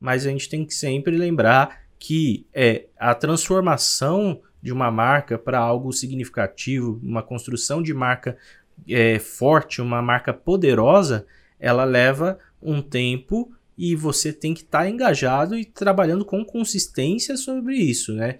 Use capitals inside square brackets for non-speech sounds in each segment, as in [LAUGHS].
mas a gente tem que sempre lembrar que é a transformação de uma marca para algo significativo, uma construção de marca é, forte, uma marca poderosa, ela leva um tempo e você tem que estar tá engajado e trabalhando com consistência sobre isso, né?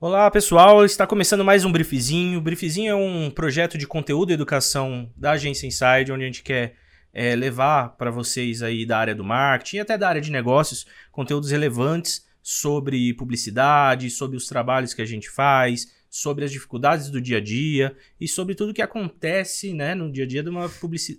Olá pessoal, está começando mais um Briefzinho. O Briefzinho é um projeto de conteúdo e educação da agência Inside, onde a gente quer é, levar para vocês aí da área do marketing e até da área de negócios conteúdos relevantes sobre publicidade, sobre os trabalhos que a gente faz, sobre as dificuldades do dia a dia e sobre tudo que acontece né, no dia a dia de uma,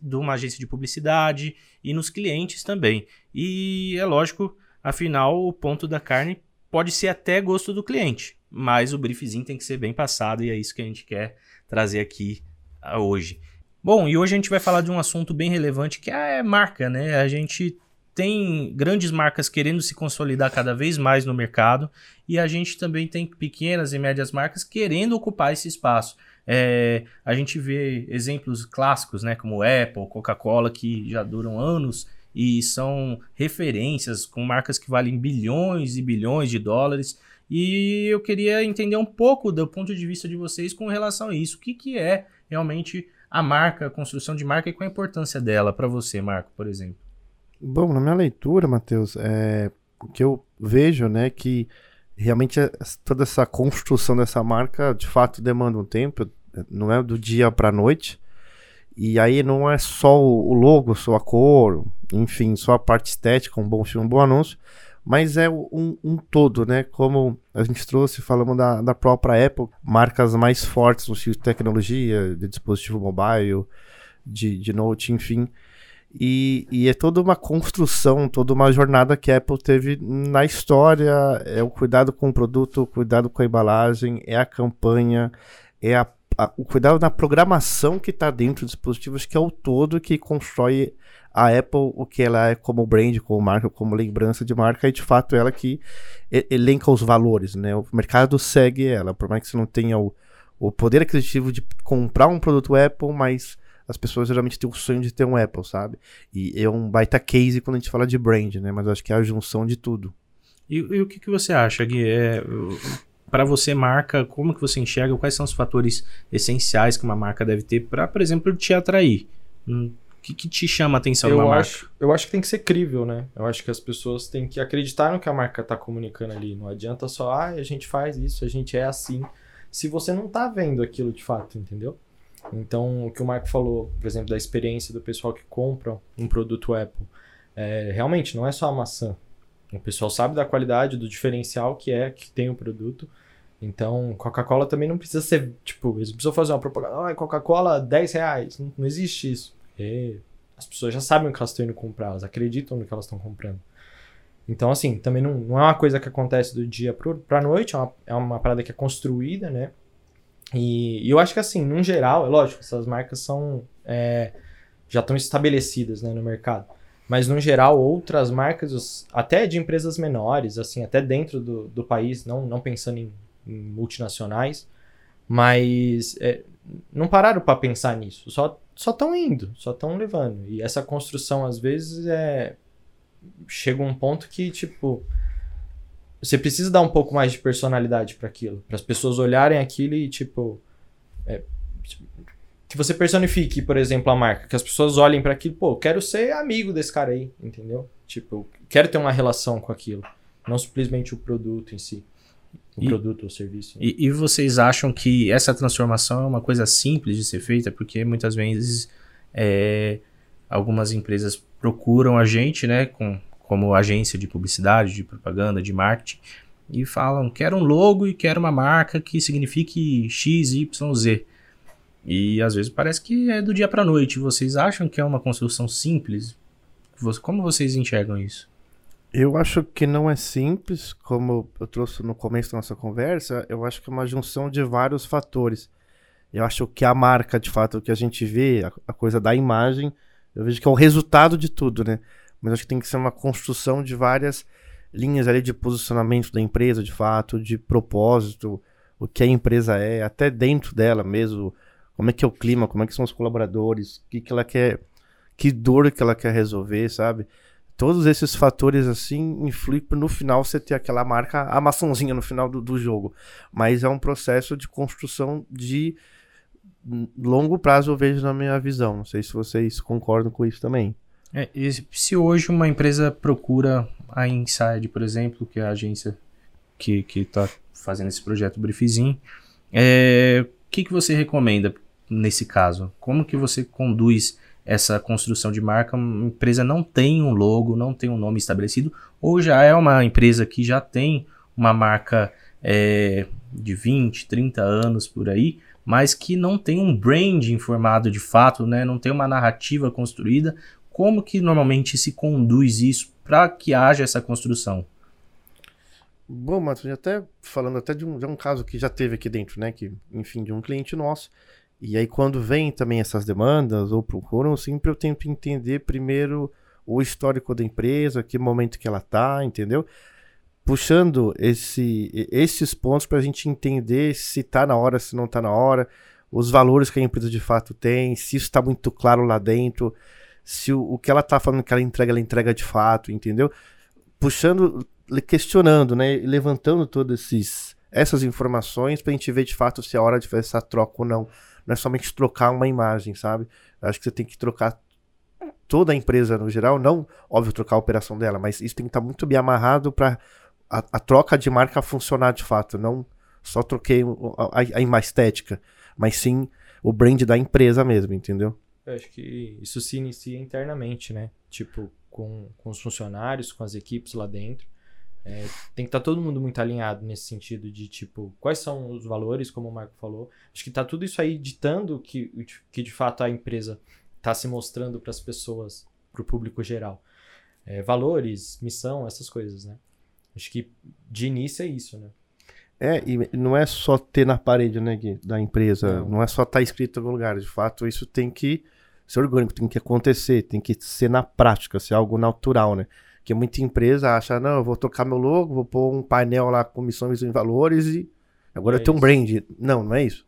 de uma agência de publicidade e nos clientes também. E é lógico, afinal, o ponto da carne pode ser até gosto do cliente, mas o briefzinho tem que ser bem passado e é isso que a gente quer trazer aqui ah, hoje. Bom, e hoje a gente vai falar de um assunto bem relevante que é marca, né? A gente tem grandes marcas querendo se consolidar cada vez mais no mercado e a gente também tem pequenas e médias marcas querendo ocupar esse espaço. É, a gente vê exemplos clássicos, né, como Apple, Coca-Cola, que já duram anos e são referências com marcas que valem bilhões e bilhões de dólares. E eu queria entender um pouco do ponto de vista de vocês com relação a isso. O que, que é realmente a marca, a construção de marca e qual a importância dela para você, Marco, por exemplo? Bom, na minha leitura, Matheus, é, o que eu vejo, né, que realmente é, toda essa construção dessa marca de fato demanda um tempo, não é do dia para a noite. E aí não é só o logo, só a cor, enfim, só a parte estética, um bom filme, um bom anúncio, mas é um, um todo, né? Como a gente trouxe, falamos da, da própria Apple, marcas mais fortes no sentido de tecnologia, de dispositivo mobile, de, de note, enfim. E, e, é toda uma construção, toda uma jornada que a Apple teve na história. É o cuidado com o produto, o cuidado com a embalagem, é a campanha, é a a, o cuidado na programação que está dentro dos dispositivos, que é o todo que constrói a Apple, o que ela é como brand, como marca, como lembrança de marca, e de fato ela que elenca os valores, né? O mercado segue ela, por mais que você não tenha o, o poder aquisitivo de comprar um produto Apple, mas as pessoas geralmente têm o sonho de ter um Apple, sabe? E é um baita case quando a gente fala de brand, né? Mas acho que é a junção de tudo. E, e o que, que você acha, Gui? É, para você marca, como que você enxerga, quais são os fatores essenciais que uma marca deve ter para, por exemplo, te atrair? Hum, o que, que, te chama a atenção eu numa acho, marca? Eu acho que tem que ser crível, né? Eu acho que as pessoas têm que acreditar no que a marca está comunicando ali. Não adianta só, ah, a gente faz isso, a gente é assim. Se você não está vendo aquilo de fato, entendeu? Então, o que o Marco falou, por exemplo, da experiência do pessoal que compra um produto Apple, é, realmente não é só a maçã. O pessoal sabe da qualidade, do diferencial que é que tem o produto. Então, Coca-Cola também não precisa ser, tipo, eles precisam fazer uma propaganda, ah, Coca-Cola 10 reais. Não, não, existe isso. As pessoas já sabem o que elas estão indo comprar, elas acreditam no que elas estão comprando. Então, assim, também não, não é uma coisa que acontece do dia para noite, é uma, é uma parada que é construída, né? E, e, eu acho que, assim, no geral, é lógico, essas marcas são. É, já estão estabelecidas né, no mercado. Mas, no geral, outras marcas, até de empresas menores, assim, até dentro do, do país, não, não pensando em multinacionais, mas é, não pararam para pensar nisso, só só estão indo, só estão levando. E essa construção às vezes é chega um ponto que tipo você precisa dar um pouco mais de personalidade para aquilo, para as pessoas olharem aquilo e tipo é, que você personifique, por exemplo, a marca, que as pessoas olhem para aquilo, pô, quero ser amigo desse cara aí, entendeu? Tipo, quero ter uma relação com aquilo, não simplesmente o produto em si. O e, produto ou serviço. Né? E, e, vocês acham que essa transformação é uma coisa simples de ser feita? Porque muitas vezes é, algumas empresas procuram a gente, né, com, como agência de publicidade, de propaganda, de marketing, e falam: quero um logo e quero uma marca que signifique X, Y, Z. E às vezes parece que é do dia para noite. Vocês acham que é uma construção simples? Como vocês enxergam isso? Eu acho que não é simples, como eu trouxe no começo da nossa conversa, eu acho que é uma junção de vários fatores. Eu acho que a marca, de fato, o que a gente vê, a, a coisa da imagem, eu vejo que é o resultado de tudo, né? Mas acho que tem que ser uma construção de várias linhas ali de posicionamento da empresa, de fato, de propósito, o que a empresa é, até dentro dela mesmo, como é que é o clima, como é que são os colaboradores, o que, que ela quer, que dor que ela quer resolver, sabe? Todos esses fatores assim influem no final você ter aquela marca, a maçãzinha no final do, do jogo. Mas é um processo de construção de longo prazo, eu vejo na minha visão. Não sei se vocês concordam com isso também. É, se hoje uma empresa procura a Inside, por exemplo, que é a agência que está fazendo esse projeto Briefzinho, é, o que, que você recomenda nesse caso? Como que você conduz essa construção de marca, uma empresa não tem um logo, não tem um nome estabelecido, ou já é uma empresa que já tem uma marca é, de 20, 30 anos por aí, mas que não tem um brand informado de fato, né? não tem uma narrativa construída. Como que normalmente se conduz isso para que haja essa construção? Bom, Matheus, até falando até de um, de um caso que já teve aqui dentro, né? Que, enfim, de um cliente nosso e aí, quando vem também essas demandas ou procuram, sempre eu tento entender primeiro o histórico da empresa, que momento que ela está, entendeu? Puxando esse, esses pontos para a gente entender se está na hora, se não está na hora, os valores que a empresa de fato tem, se isso está muito claro lá dentro, se o, o que ela está falando que ela entrega, ela entrega de fato, entendeu? Puxando, questionando, né? Levantando todas essas informações para a gente ver de fato se é hora de fazer essa troca ou não não é somente trocar uma imagem, sabe? Eu acho que você tem que trocar toda a empresa no geral, não, óbvio, trocar a operação dela, mas isso tem que estar muito bem amarrado para a, a, troca de marca funcionar de fato, não só troquei a, a, a estética, mas sim o brand da empresa mesmo, entendeu? Eu acho que isso se inicia internamente, né? Tipo, com, com os funcionários, com as equipes lá dentro. É, tem que estar tá todo mundo muito alinhado nesse sentido de tipo, quais são os valores, como o Marco falou. Acho que está tudo isso aí ditando que, que de fato a empresa está se mostrando para as pessoas, para o público geral. É, valores, missão, essas coisas, né? Acho que de início é isso, né? É, e não é só ter na parede, né, Gui, da empresa, não, não é só estar tá escrito em algum lugar. De fato, isso tem que ser orgânico, tem que acontecer, tem que ser na prática, ser algo natural, né? Porque muita empresa acha, não, eu vou trocar meu logo, vou pôr um painel lá com missões e valores e agora é eu tenho um brand. Não, não é isso.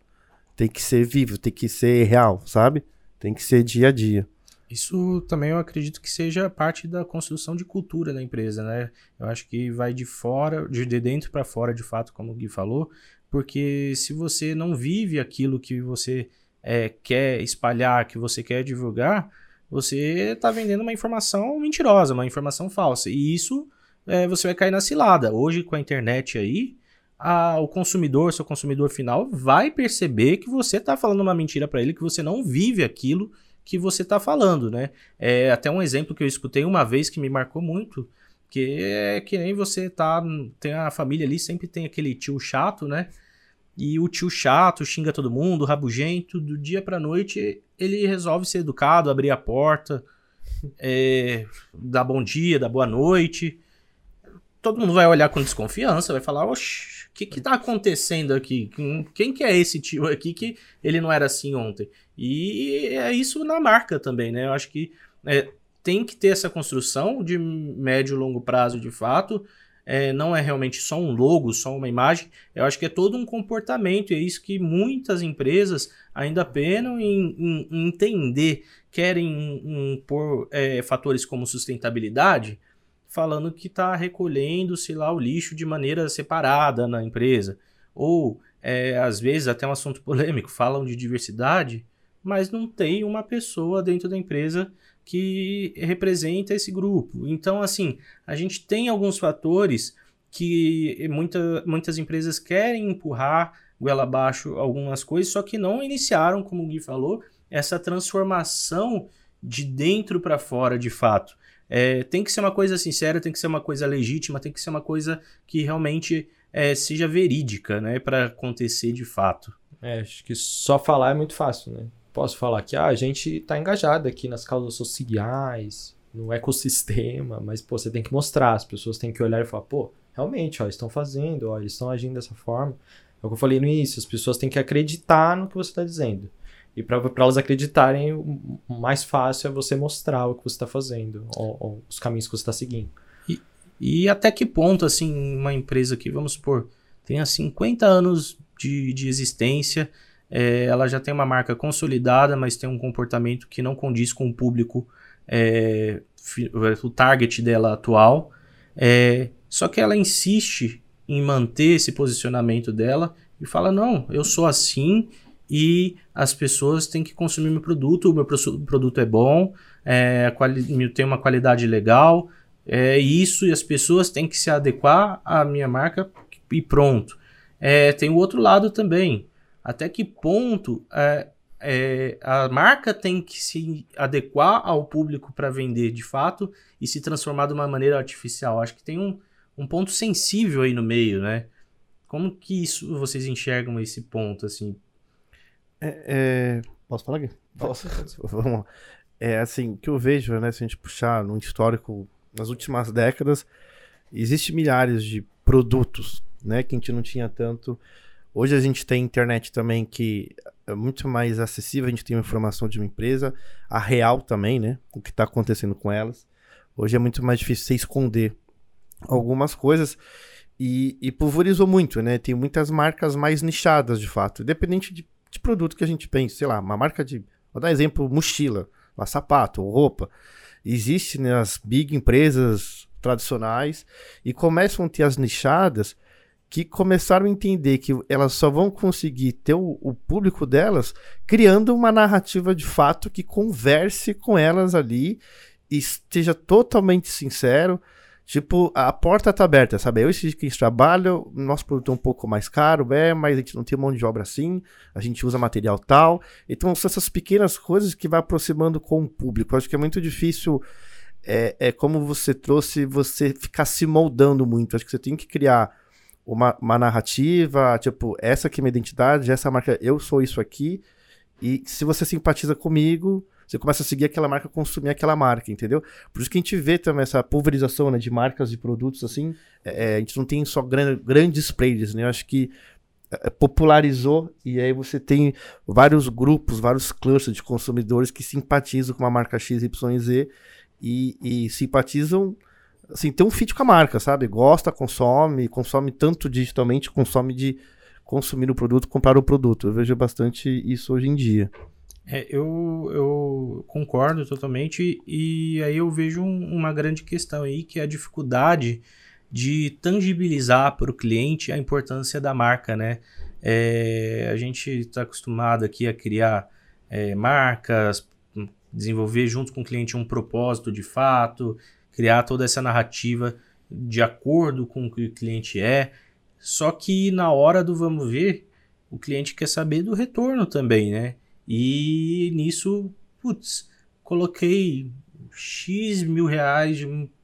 Tem que ser vivo, tem que ser real, sabe? Tem que ser dia a dia. Isso também eu acredito que seja parte da construção de cultura da empresa, né? Eu acho que vai de fora, de dentro para fora, de fato, como o Gui falou, porque se você não vive aquilo que você é, quer espalhar, que você quer divulgar, você está vendendo uma informação mentirosa, uma informação falsa. E isso é, você vai cair na cilada. Hoje, com a internet aí, a, o consumidor, seu consumidor final, vai perceber que você está falando uma mentira para ele, que você não vive aquilo que você está falando, né? É até um exemplo que eu escutei uma vez que me marcou muito, que é que nem você tá, tem a família ali, sempre tem aquele tio chato, né? E o tio chato xinga todo mundo, rabugento, do dia pra noite ele resolve ser educado, abrir a porta, [LAUGHS] é, dar bom dia, dar boa noite. Todo mundo vai olhar com desconfiança, vai falar, oxe, o que que tá acontecendo aqui? Quem que é esse tio aqui que ele não era assim ontem? E é isso na marca também, né? Eu acho que é, tem que ter essa construção de médio e longo prazo de fato, é, não é realmente só um logo, só uma imagem, eu acho que é todo um comportamento, e é isso que muitas empresas ainda penam em, em, em entender, querem pôr é, fatores como sustentabilidade, falando que está recolhendo, sei lá, o lixo de maneira separada na empresa. Ou, é, às vezes, até um assunto [LAUGHS] polêmico, falam de diversidade, mas não tem uma pessoa dentro da empresa que representa esse grupo. Então, assim, a gente tem alguns fatores que muita, muitas empresas querem empurrar goela abaixo algumas coisas, só que não iniciaram, como o Gui falou, essa transformação de dentro para fora de fato. É, tem que ser uma coisa sincera, tem que ser uma coisa legítima, tem que ser uma coisa que realmente é, seja verídica, né, para acontecer de fato. É, acho que só falar é muito fácil, né? Posso falar que ah, a gente está engajado aqui nas causas sociais, no ecossistema, mas pô, você tem que mostrar, as pessoas têm que olhar e falar, pô, realmente, ó, estão fazendo, ó, eles estão agindo dessa forma. É o que eu falei no início, as pessoas têm que acreditar no que você está dizendo. E para elas acreditarem, o mais fácil é você mostrar o que você está fazendo, ou, ou, os caminhos que você está seguindo. E, e até que ponto, assim, uma empresa que, vamos supor, tenha 50 anos de, de existência, é, ela já tem uma marca consolidada, mas tem um comportamento que não condiz com o público, é, o target dela atual. É, só que ela insiste em manter esse posicionamento dela e fala: não, eu sou assim e as pessoas têm que consumir meu produto, o meu produto é bom, é, tem uma qualidade legal, é isso, e as pessoas têm que se adequar à minha marca e pronto. É, tem o outro lado também. Até que ponto é, é, a marca tem que se adequar ao público para vender de fato e se transformar de uma maneira artificial? Acho que tem um, um ponto sensível aí no meio, né? Como que isso vocês enxergam esse ponto, assim? É, é... Posso falar aqui? Posso. [LAUGHS] Vamos É assim, o que eu vejo, né, se a gente puxar no histórico, nas últimas décadas, existe milhares de produtos, né, que a gente não tinha tanto. Hoje a gente tem internet também que é muito mais acessível, a gente tem informação de uma empresa, a real também, né, o que está acontecendo com elas. Hoje é muito mais difícil você esconder algumas coisas e, e pulverizou muito, né? Tem muitas marcas mais nichadas, de fato, independente de de produto que a gente pensa, sei lá, uma marca de, vou dar exemplo, mochila, uma sapato, roupa. Existe né, as big empresas tradicionais e começam a ter as nichadas que começaram a entender que elas só vão conseguir ter o, o, público delas criando uma narrativa de fato que converse com elas ali e esteja totalmente sincero, Tipo, a porta tá aberta, sabe? Eu e que trabalha, nosso produto é um pouco mais caro, é, mas a gente não tem mão de obra assim, a gente usa material tal. Então, são essas pequenas coisas que vai aproximando com o público. Eu acho que é muito difícil, é, é como você trouxe, você ficar se moldando muito. Acho que você tem que criar uma, uma narrativa, tipo, essa aqui é minha identidade, essa marca, eu sou isso aqui. E se você simpatiza comigo, você começa a seguir aquela marca, consumir aquela marca, entendeu? Por isso que a gente vê também essa pulverização né, de marcas e produtos assim. É, é, a gente não tem só gran, grandes players, né? Eu acho que é, popularizou e aí você tem vários grupos, vários clusters de consumidores que simpatizam com uma marca X, Y, Z e simpatizam assim, tem um fit com a marca, sabe? Gosta, consome, consome tanto digitalmente, consome de consumir o produto, comprar o produto. Eu vejo bastante isso hoje em dia. É, eu, eu concordo totalmente, e aí eu vejo um, uma grande questão aí, que é a dificuldade de tangibilizar para o cliente a importância da marca, né? É, a gente está acostumado aqui a criar é, marcas, desenvolver junto com o cliente um propósito de fato, criar toda essa narrativa de acordo com o que o cliente é. Só que na hora do vamos ver, o cliente quer saber do retorno também, né? E nisso, putz, coloquei X mil reais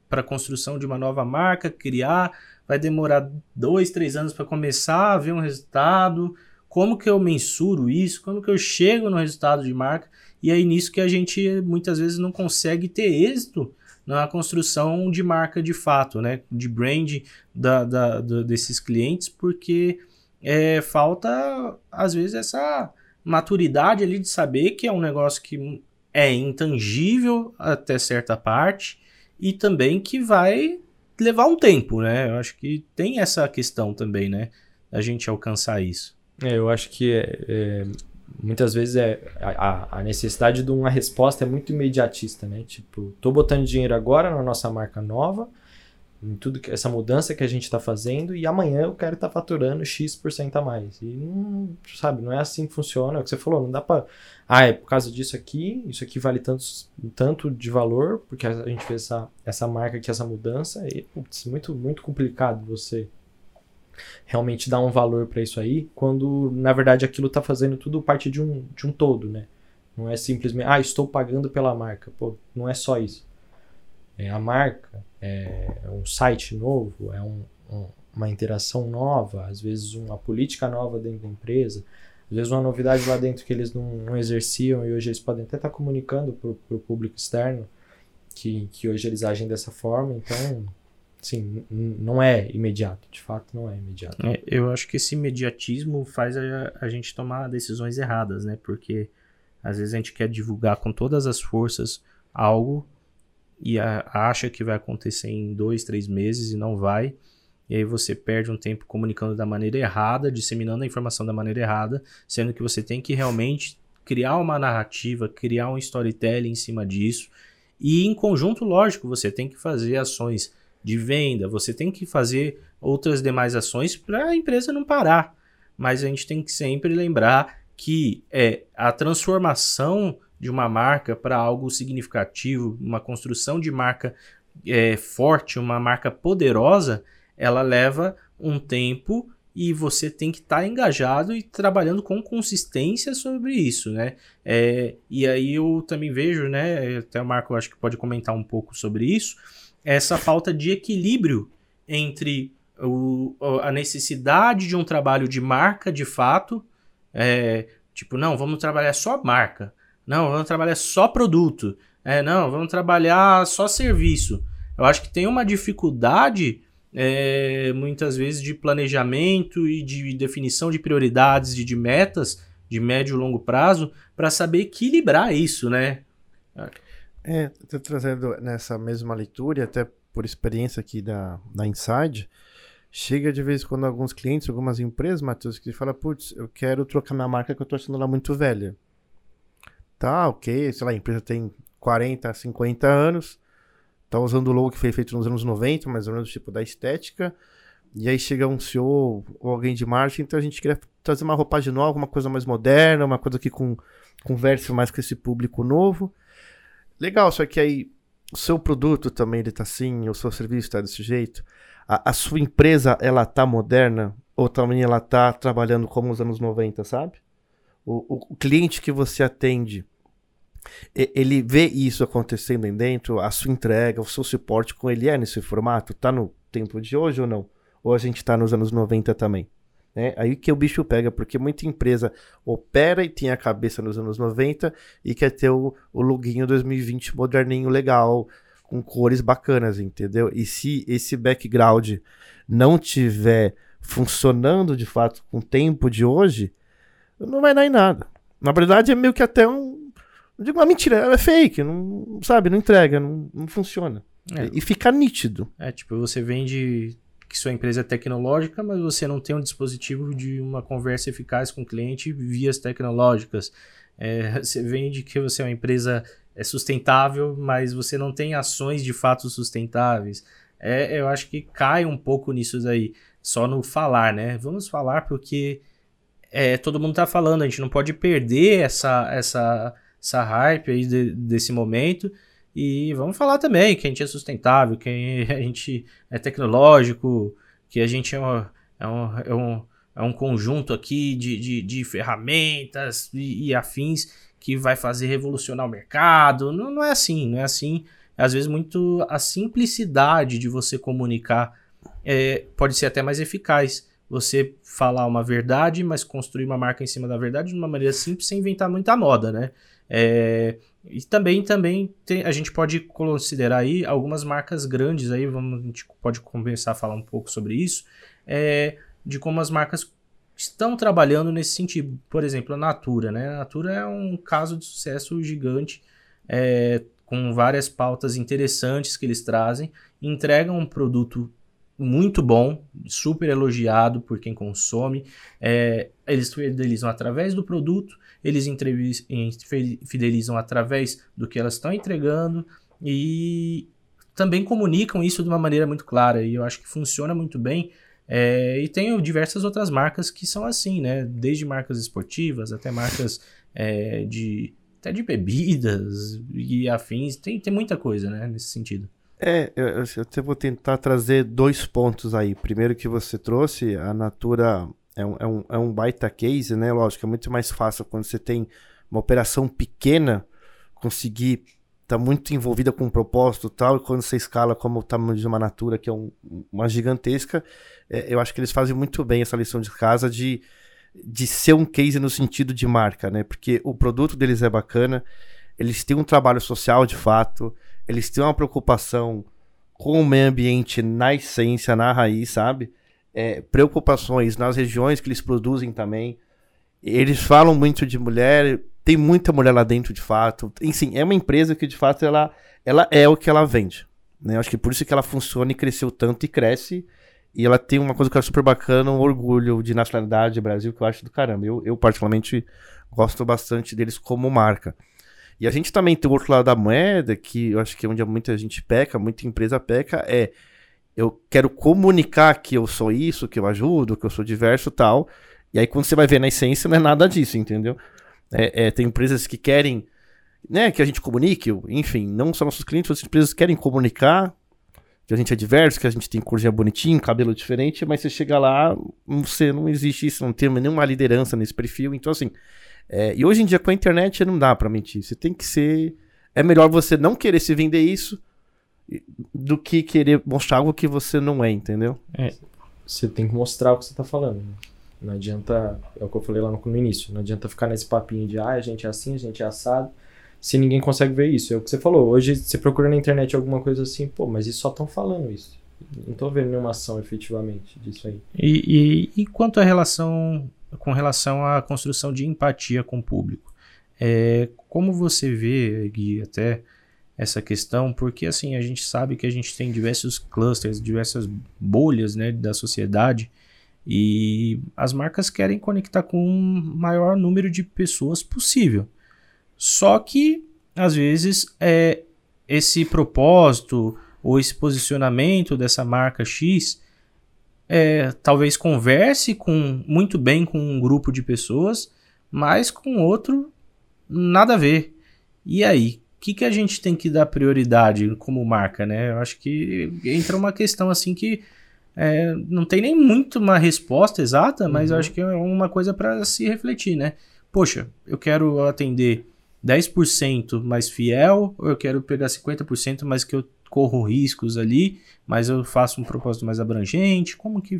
para construção de uma nova marca, criar, vai demorar dois, três anos para começar a ver um resultado. Como que eu mensuro isso? Como que eu chego no resultado de marca? E é nisso que a gente muitas vezes não consegue ter êxito na construção de marca de fato, né? De brand da, da, da desses clientes, porque é, falta às vezes essa maturidade ali de saber que é um negócio que é intangível até certa parte e também que vai levar um tempo, né? Eu acho que tem essa questão também, né? A gente alcançar isso. É, eu acho que é, é, muitas vezes é a, a, necessidade de uma resposta é muito imediatista, né? Tipo, tô botando dinheiro agora na nossa marca nova, em tudo que essa mudança que a gente está fazendo e amanhã eu quero estar tá faturando X% a mais. E não, sabe, não é assim que funciona. É o que você falou, não dá para ah, é por causa disso aqui, isso aqui vale tanto, tanto de valor, porque a gente fez essa, essa marca aqui, essa mudança, e putz, muito, muito complicado você realmente dar um valor para isso aí, quando na verdade aquilo está fazendo tudo parte de um, de um todo, né? Não é simplesmente, ah, estou pagando pela marca. Pô, não é só isso. É a marca, é um site novo, é um, um, uma interação nova, às vezes uma política nova dentro da empresa, às vezes uma novidade lá dentro que eles não, não exerciam e hoje eles podem até estar comunicando para o público externo que, que hoje eles agem dessa forma, então, sim, não é imediato, de fato não é imediato. É, eu acho que esse imediatismo faz a, a gente tomar decisões erradas, né? Porque às vezes a gente quer divulgar com todas as forças algo e a, acha que vai acontecer em dois, três meses e não vai. e aí você perde um tempo comunicando da maneira errada, disseminando a informação da maneira errada, sendo que você tem que realmente criar uma narrativa, criar um storytelling em cima disso. E em conjunto, lógico, você tem que fazer ações de venda, você tem que fazer outras demais ações para a empresa não parar. Mas a gente tem que sempre lembrar que é a transformação de uma marca para algo significativo, uma construção de marca é, forte, uma marca poderosa, ela leva um tempo e você tem que estar tá engajado e trabalhando com consistência sobre isso, né? É, e aí eu também vejo, né? Até o Marco acho que pode comentar um pouco sobre isso, essa falta de equilíbrio entre o, a necessidade de um trabalho de marca de fato, é, tipo, não, vamos trabalhar só marca, não, vamos trabalhar só produto, é, não, vamos trabalhar só serviço. Eu acho que tem uma dificuldade é, muitas vezes de planejamento e de definição de prioridades e de metas de médio e longo prazo para saber equilibrar isso, né? É, tô trazendo nessa mesma leitura, até por experiência aqui da, da Inside, chega de vez em quando alguns clientes, algumas empresas, Matheus, que falam, putz, eu quero trocar minha marca que eu tô achando ela muito velha. Tá, ok, sei lá, a empresa tem 40, 50 anos, tá usando o logo que foi feito nos anos 90, mais ou menos tipo da estética, e aí chega um CEO ou alguém de marketing, então a gente queria trazer uma roupagem nova, uma coisa mais moderna, uma coisa que com, converse mais com esse público novo. Legal, só que aí o seu produto também ele tá assim, o seu serviço tá desse jeito. A, a sua empresa, ela tá moderna ou também ela tá trabalhando como nos anos 90, sabe? O, o, o cliente que você atende, ele vê isso acontecendo aí dentro, a sua entrega, o seu suporte com ele é nesse formato? Tá no tempo de hoje ou não? Ou a gente tá nos anos 90 também? Né? Aí que o bicho pega, porque muita empresa opera e tem a cabeça nos anos 90 e quer ter o, o loginho 2020 moderninho legal, com cores bacanas, entendeu? E se esse background não tiver funcionando de fato com o tempo de hoje, não vai dar em nada. Na verdade, é meio que até um não digo uma mentira, ela é fake, não, sabe, não entrega, não, não funciona. É. E, fica nítido. É, tipo, você vende que sua empresa é tecnológica, mas você não tem um dispositivo de uma conversa eficaz com o cliente vias tecnológicas. É, você vende que você é uma empresa é sustentável, mas você não tem ações de fato sustentáveis. É, eu acho que cai um pouco nisso daí, só no falar, né? Vamos falar porque é, todo mundo tá falando, a gente não pode perder essa, essa essa hype aí de, desse momento. E vamos falar também que a gente é sustentável, que [LAUGHS] a gente é tecnológico, que a gente é, é, um, é, um, é um conjunto aqui de, de, de ferramentas e, e, afins que vai fazer revolucionar o mercado. Não, não é assim, não é assim. Às vezes, muito a simplicidade de você comunicar é, pode ser até mais eficaz. Você falar uma verdade, mas construir uma marca em cima da verdade de uma maneira simples, sem inventar muita moda, né? É, e também, também tem, a gente pode considerar aí algumas marcas grandes aí, vamos, a gente pode a falar um pouco sobre isso, é, de como as marcas estão trabalhando nesse sentido. Por exemplo, a Natura, né? A Natura é um caso de sucesso gigante, é, com várias pautas interessantes que eles trazem, entregam um produto muito bom, super elogiado por quem consome. É, eles fidelizam através do produto, eles fidelizam através do que elas estão entregando e também comunicam isso de uma maneira muito clara. E eu acho que funciona muito bem. É, e tem diversas outras marcas que são assim, né? Desde marcas esportivas até marcas é, de até de bebidas e afins. Tem, tem muita coisa, né? Nesse sentido. É, eu, eu até vou tentar trazer dois pontos aí. Primeiro que você trouxe, a Natura é um, é um, é um baita case, né? Lógico, é muito mais fácil quando você tem uma operação pequena conseguir estar tá muito envolvida com um propósito tal, e quando você escala como o tamanho de uma Natura, que é um, uma gigantesca, é, eu acho que eles fazem muito bem essa lição de casa de, de ser um case no sentido de marca, né? Porque o produto deles é bacana, eles têm um trabalho social de fato, eles têm uma preocupação com o meio ambiente na essência, na raiz, sabe? É, preocupações nas regiões que eles produzem também. Eles falam muito de mulher, tem muita mulher lá dentro de fato. Enfim, é uma empresa que de fato ela, ela é o que ela vende. Né? Acho que por isso que ela funciona e cresceu tanto e cresce. e ela tem uma coisa que acho super bacana, um orgulho de nacionalidade Brasil, que eu acho do caramba. Eu, eu particularmente, gosto bastante deles como marca. E a gente também tem o outro lado da moeda, que eu acho que é onde muita gente peca, muita empresa peca, é eu quero comunicar que eu sou isso, que eu ajudo, que eu sou diverso tal. E aí quando você vai ver na essência, não é nada disso, entendeu? É, é, tem empresas que querem né, que a gente comunique, enfim, não só nossos clientes, outras empresas querem comunicar que a gente é diverso, que a gente tem corzinha bonitinho, cabelo diferente, mas você chega lá, você não existe isso, não tem nenhuma liderança nesse perfil. Então, assim, é, e hoje em dia com a internet não dá para mentir. Você tem que ser. É melhor você não querer se vender isso do que querer mostrar algo que você não é, entendeu? É, você tem que mostrar o que você tá falando. Né? Não adianta, é o que eu falei lá no, no início, não adianta ficar nesse papinho de ah, a gente é assim, a gente é assado se ninguém consegue ver isso. É o que você falou. Hoje você procura na internet alguma coisa assim, pô, mas eles só estão falando isso. Não tô vendo nenhuma ação efetivamente disso aí. E, e, e, quanto à relação com relação à construção de empatia com o público? É, como você vê, Gui, até essa questão? Porque assim, a gente sabe que a gente tem diversos clusters, diversas bolhas né, da sociedade. E as marcas querem conectar com o maior número de pessoas possível. Só que, às vezes, é, esse propósito ou esse posicionamento dessa marca X é, talvez converse com muito bem com um grupo de pessoas, mas com outro nada a ver. E aí, que, que a gente tem que dar prioridade como marca, né? Eu acho que entra uma questão assim que é, não tem nem muito uma resposta exata, mas uhum. eu acho que é uma coisa para se refletir, né? Poxa, eu quero atender 10% mais fiel, ou eu quero pegar 50%, mas que eu corro riscos ali, mas eu faço um propósito mais abrangente? Como que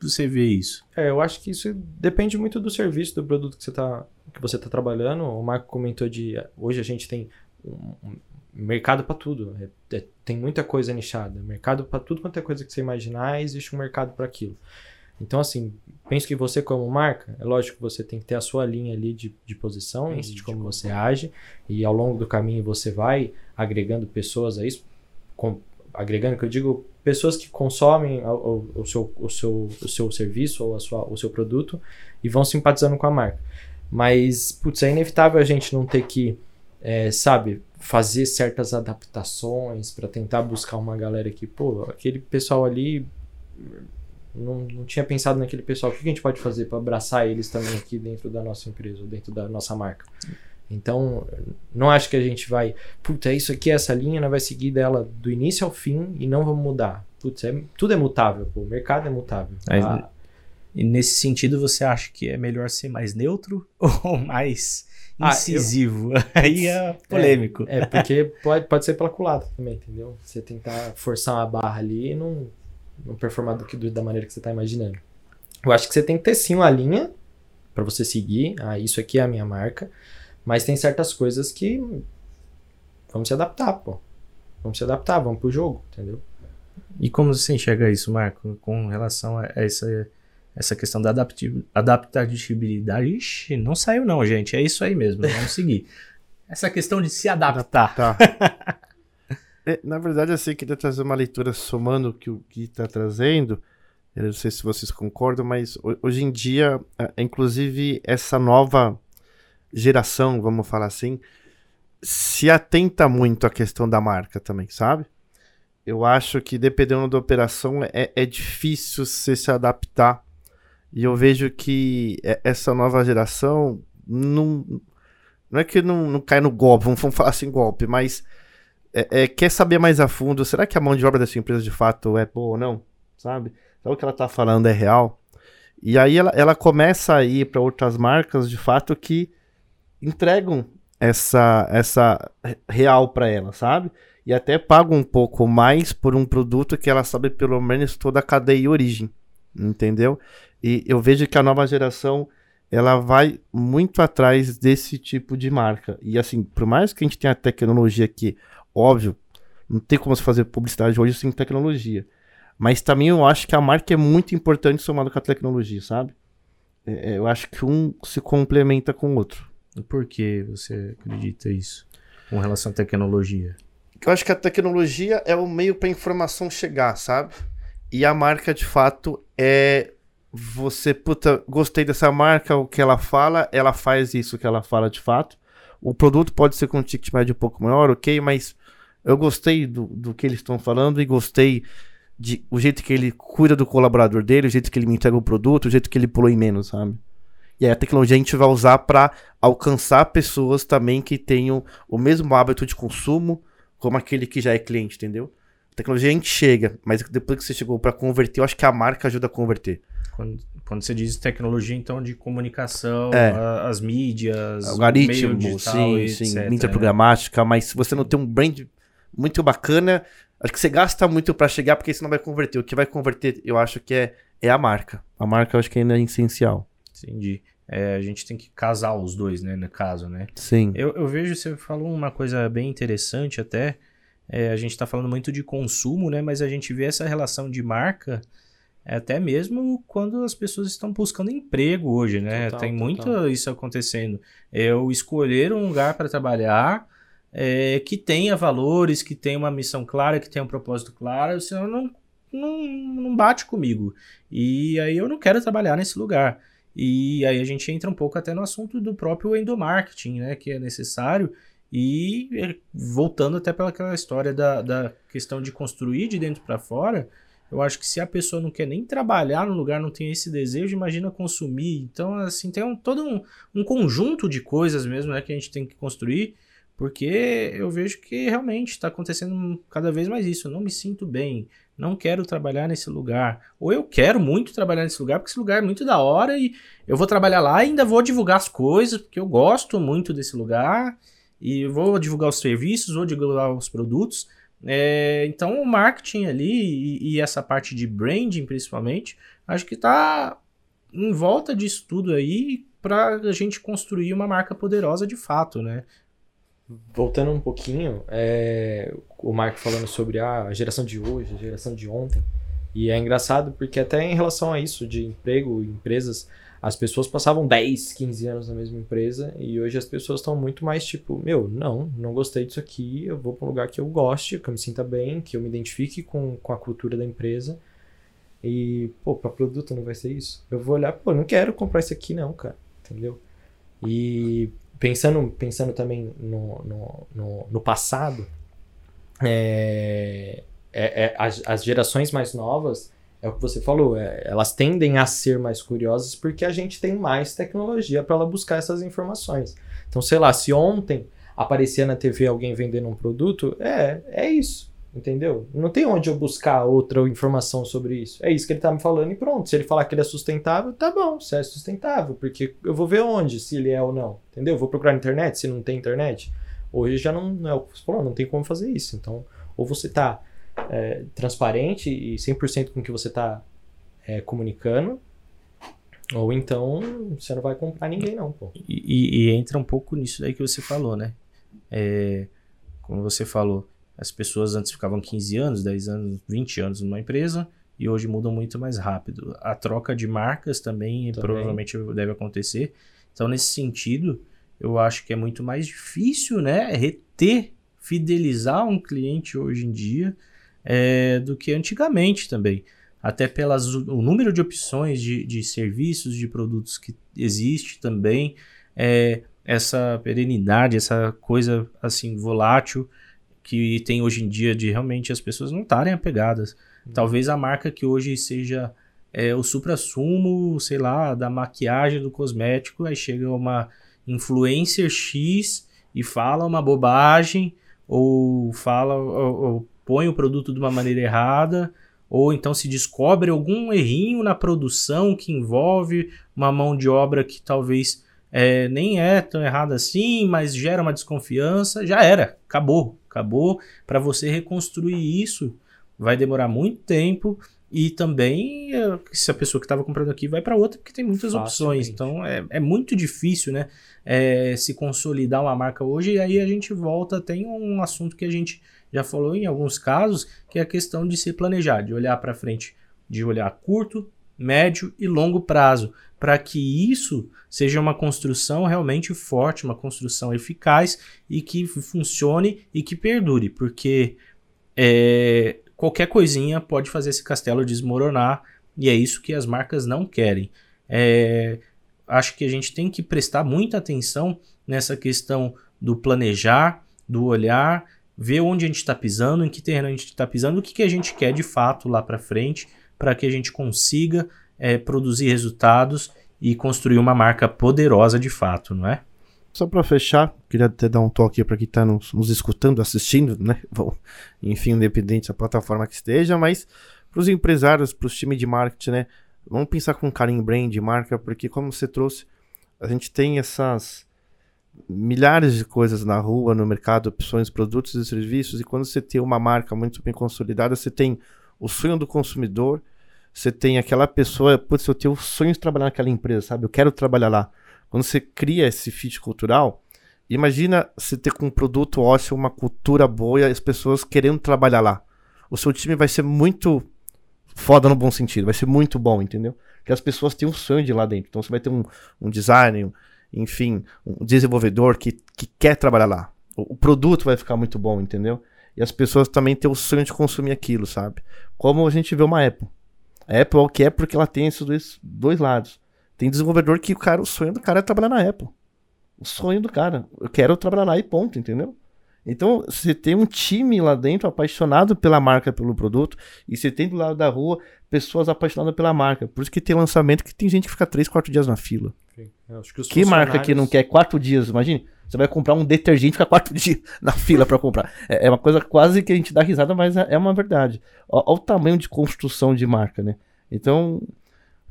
você vê isso? É, eu acho que isso depende muito do serviço, do produto que você está que você tá trabalhando. O Marco comentou de hoje a gente tem um, mercado para tudo, é, é, tem muita coisa nichada, mercado para tudo quanto é coisa que você imaginar, existe um mercado para aquilo. Então, assim, penso que você, como marca, é lógico que você tem que ter a sua linha ali de, de posições, de como você age, e ao longo do caminho você vai agregando pessoas a isso, com, agregando, que eu digo, pessoas que consomem o, o, seu, o, seu, o seu serviço ou a sua, o seu produto e vão simpatizando com a marca. Mas, putz, é inevitável a gente não ter que, é, sabe, fazer certas adaptações para tentar buscar uma galera que, pô, aquele pessoal ali não, não tinha pensado naquele pessoal. O que a gente pode fazer para abraçar eles também aqui dentro da nossa empresa, dentro da nossa marca? Então, não acho que a gente vai, puta, isso aqui essa linha, nós vai seguir dela do início ao fim e não vamos mudar. Putz, é, tudo é mutável, pô, o mercado é mutável. Ah, e nesse sentido, você acha que é melhor ser mais neutro [LAUGHS] ou mais incisivo? Ah, eu... [LAUGHS] Aí é polêmico. É, é, porque pode, pode ser pela culata também, entendeu? Você tentar forçar uma barra ali e não não performar do que da maneira que você está imaginando. Eu acho que você tem que ter sim uma linha para você seguir. Ah, isso aqui é a minha marca. Mas tem certas coisas que vamos se adaptar, pô. Vamos se adaptar, vamos pro jogo, entendeu? E como você enxerga isso, Marco, com relação a essa, essa questão da adaptabilidade? Ixi, não saiu não, gente. É isso aí mesmo, vamos seguir. [LAUGHS] Essa questão de se adaptar. adaptar. [LAUGHS] É, na verdade, assim, queria trazer uma leitura somando o que o Gui está trazendo. Eu não sei se vocês concordam, mas hoje em dia, inclusive, essa nova geração, vamos falar assim, se atenta muito à questão da marca também, sabe? Eu acho que dependendo da operação é, é difícil você se adaptar. E eu vejo que essa nova geração não, não é que não, não cai no golpe, vamos falar assim golpe, mas é, é, quer saber mais a fundo, será que a mão de obra dessa empresa de fato é boa ou não? Sabe? Sabe o que ela está falando é real? E aí ela, ela começa a ir para outras marcas de fato que entregam essa, essa real para ela, sabe? E até pagam um pouco mais por um produto que ela sabe pelo menos toda a cadeia e origem, entendeu? E eu vejo que a nova geração ela vai muito atrás desse tipo de marca. E assim, por mais que a gente tenha tecnologia que Óbvio, não tem como se fazer publicidade hoje sem tecnologia. Mas também eu acho que a marca é muito importante somado com a tecnologia, sabe? É, é eu acho que um se complementa com o outro. E por que você acredita isso com relação à tecnologia? Eu acho que a tecnologia é o meio para a informação chegar, sabe? e a marca de fato é você, puta, gostei dessa marca, o que ela fala, ela faz isso que ela fala de fato. O produto pode ser com um ticket médio um pouco maior, ok, mas eu gostei do, do que eles estão falando e gostei de o jeito que ele cuida do colaborador dele, o jeito que ele me entrega o produto, o jeito que ele em menos, sabe? E aí a tecnologia a gente vai usar para alcançar pessoas também que tenham o mesmo hábito de consumo como aquele que já é cliente, entendeu? Tecnologia a gente chega, mas depois que você chegou para converter, eu acho que a marca ajuda a converter. Quando, quando você diz tecnologia, então, de comunicação, É. a- as mídias, Algoritmo, digital, sim, sim, etc, mídia né? programática, mas se você não tem um brand muito bacana, acho que você gasta muito para chegar, porque isso não vai converter. O que vai converter, eu acho que é, é a marca. A marca eu acho que ainda é essencial. Entendi. É, a gente tem que casar os dois, né, no caso, né? Sim. Eu, eu vejo, você falou uma coisa bem interessante até. É, a gente está falando muito de consumo, né? Mas a gente vê essa relação de marca até mesmo quando as pessoas estão buscando emprego hoje, né? Total, Tem total. muito isso acontecendo. Eu escolher um lugar para trabalhar é, que tenha valores, que tenha uma missão clara, que tenha um propósito claro, senão não, não, não bate comigo. E aí eu não quero trabalhar nesse lugar. E aí a gente entra um pouco até no assunto do próprio endomarketing, né? Que é necessário. E eh, voltando até pela aquela história da, da questão de construir de dentro para fora, eu acho que se a pessoa não quer nem trabalhar no lugar, não tem esse desejo, imagina consumir. Então, assim, tem um, todo um, um conjunto de coisas mesmo né, que a gente tem que construir, porque eu vejo que realmente está acontecendo cada vez mais isso. Eu não me sinto bem, não quero trabalhar nesse lugar. Ou eu quero muito trabalhar nesse lugar, porque esse lugar é muito da hora e eu vou trabalhar lá e ainda vou divulgar as coisas, porque eu gosto muito desse lugar e vou divulgar os serviços, vou divulgar os produtos. É, então o marketing ali e, e essa parte de branding principalmente, acho que está em volta disso tudo aí para a gente construir uma marca poderosa de fato, né? Voltando um pouquinho, é, o Marco falando sobre ah, a geração de hoje, a geração de ontem. E é engraçado porque até em relação a isso de emprego empresas, as pessoas passavam 10, 15 anos na mesma empresa e hoje as pessoas estão muito mais tipo, meu, não, não gostei disso aqui, eu vou para um lugar que eu goste, que eu me sinta bem, que eu me identifique com, com a cultura da empresa. E, pô, para produto não vai ser isso. Eu vou olhar, pô, não quero comprar isso aqui não, cara, entendeu? E pensando, pensando também no, no, no, no passado, é, é, é, as, as gerações mais novas, é o que você falou, é, elas tendem a ser mais curiosas porque a gente tem mais tecnologia para ela buscar essas informações. Então, sei lá, se ontem aparecia na TV alguém vendendo um produto, é, é isso. Entendeu? Não tem onde eu buscar outra informação sobre isso. É isso que ele tá me falando e pronto. Se ele falar que ele é sustentável, tá bom, se é sustentável, porque eu vou ver onde, se ele é ou não. Entendeu? Eu vou procurar na internet, se não tem internet. Hoje já não, não é o que você falou, não tem como fazer isso. Então, ou você tá é, transparente e 100% com o que você tá é, comunicando, ou então você não vai comprar ninguém, não, pô. E, e- e entra um pouco nisso daí que você falou, né? É, como você falou, as pessoas antes ficavam 15 anos, 10 anos, 20 anos numa empresa e hoje mudam muito mais rápido. A troca de marcas também, Também. provavelmente deve acontecer. Então, nesse sentido, eu acho que é muito mais difícil, né? Reter, fidelizar um cliente hoje em dia é, do que antigamente também. Até pelas, o número de opções de, de serviços, de produtos que existe também. É, essa perenidade, essa coisa assim volátil que tem hoje em dia de realmente as pessoas não estarem apegadas. Talvez a marca que hoje seja é, o supra-sumo, sei lá, da maquiagem, do cosmético, aí chega uma influencer X e fala uma bobagem, ou fala, ou, ou põe o produto de uma maneira errada, ou então se descobre algum errinho na produção que envolve uma mão de obra que talvez é, nem é tão errada assim, mas gera uma desconfiança, já era, acabou, acabou. Para você reconstruir isso, vai demorar muito tempo e também é, se a pessoa que estava comprando aqui vai para outra porque tem muitas opções. Então é, é muito difícil, né, é, se consolidar uma marca hoje. E aí a gente volta tem um assunto que a gente já falou em alguns casos, que é a questão de se planejar, de olhar para frente, de olhar curto, médio e longo prazo, para que isso seja uma construção realmente forte, uma construção eficaz e que funcione e que perdure, porque é, qualquer coisinha pode fazer esse castelo desmoronar e é isso que as marcas não querem. É, acho que a gente tem que prestar muita atenção nessa questão do planejar, do olhar, ver onde a gente está pisando, em que terreno a gente está pisando, o que, que a gente quer de fato lá para frente, para que a gente consiga é, produzir resultados e construir uma marca poderosa de fato, não é? Só para fechar, queria até dar um toque para quem está nos, nos, escutando, assistindo, né? [LAUGHS] Bom, enfim, independente da plataforma que esteja, mas para os empresários, para os times de marketing, né? Vamos pensar com carinho em brand, marca, porque como você trouxe, a gente tem essas milhares de coisas na rua, no mercado, opções, produtos e serviços, e quando você tem uma marca muito bem consolidada, você tem o sonho do consumidor, você tem aquela pessoa, putz, eu tenho sonho de trabalhar naquela empresa, sabe? Eu quero trabalhar lá. Quando você cria esse fit cultural, imagina você ter com um produto ótimo, uma cultura boa e as pessoas querendo trabalhar lá. O seu time vai ser muito foda no bom sentido, vai ser muito bom, entendeu? Porque as pessoas têm um sonho de lá dentro. Então você vai ter um, um designer, enfim, um desenvolvedor que, que quer trabalhar lá. O, o, produto vai ficar muito bom, entendeu? E as pessoas também têm o sonho de consumir aquilo, sabe? Como a gente vê uma Apple. A Apple é o que é porque ela tem esses dois, dois lados. Tem desenvolvedor que o cara, o sonho do cara é trabalhar na Apple. O sonho do cara. Eu quero trabalhar lá e ponto, entendeu? Então, você tem um time lá dentro apaixonado pela marca, pelo produto, e você tem do lado da rua pessoas apaixonadas pela marca. Por isso que tem lançamento que tem gente que fica 3, 4 dias na fila. que, que marca que não quer 4 dias? Imagine, você vai comprar um detergente e fica 4 [LAUGHS] dias na fila para comprar. É, é, uma coisa quase que a gente dá risada, mas é, é uma verdade. Olha o tamanho de construção de marca, né? Então,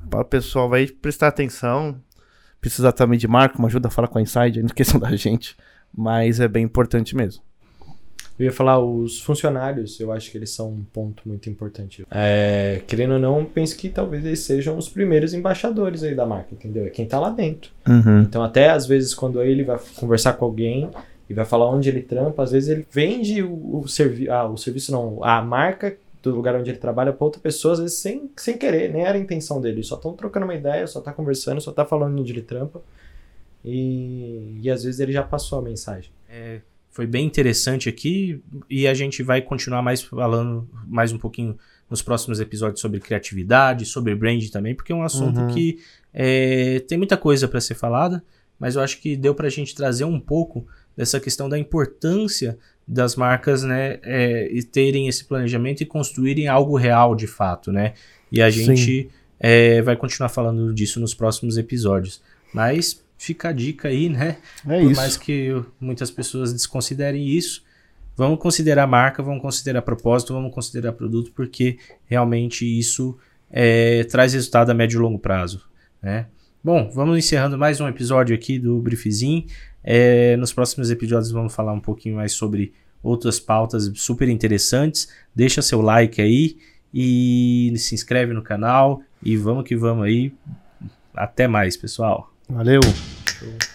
para o pessoal vai prestar atenção, precisa também de marca, uma ajuda a falar com a Inside, não esqueçam [LAUGHS] da gente, mas é bem importante mesmo. Eu ia falar, os funcionários, eu acho que eles são um ponto muito importante. É, querendo ou não, penso que talvez eles sejam os primeiros embaixadores aí da marca, entendeu? É quem tá lá dentro. Uhum. Então, até às vezes, quando ele vai conversar com alguém e vai falar onde ele trampa, às vezes ele vende o, o, servi ah, o serviço, não, a marca do lugar onde ele trabalha para outra pessoa, às vezes sem, sem querer, nem era a intenção dele. Só estão trocando uma ideia, só tá conversando, só tá falando onde ele trampa. E, e às vezes ele já passou a mensagem. É, foi bem interessante aqui e a gente vai continuar mais falando mais um pouquinho nos próximos episódios sobre criatividade, sobre brand também, porque é um assunto uhum. que é, tem muita coisa para ser falada, mas eu acho que deu para a gente trazer um pouco dessa questão da importância das marcas, né, é, terem esse planejamento e construírem algo real de fato, né? E a gente é, vai continuar falando disso nos próximos episódios. Mas fica a dica aí, né? É Por isso. mais que muitas pessoas desconsiderem isso, vamos considerar marca, vamos considerar propósito, vamos considerar produto, porque realmente isso é, traz resultado a médio e longo prazo, né? Bom, vamos encerrando mais um episódio aqui do Briefzinho. É, nos próximos episódios vamos falar um pouquinho mais sobre outras pautas super interessantes. Deixa seu like aí e se inscreve no canal e vamos que vamos aí. Até mais, pessoal. Valeu. Show.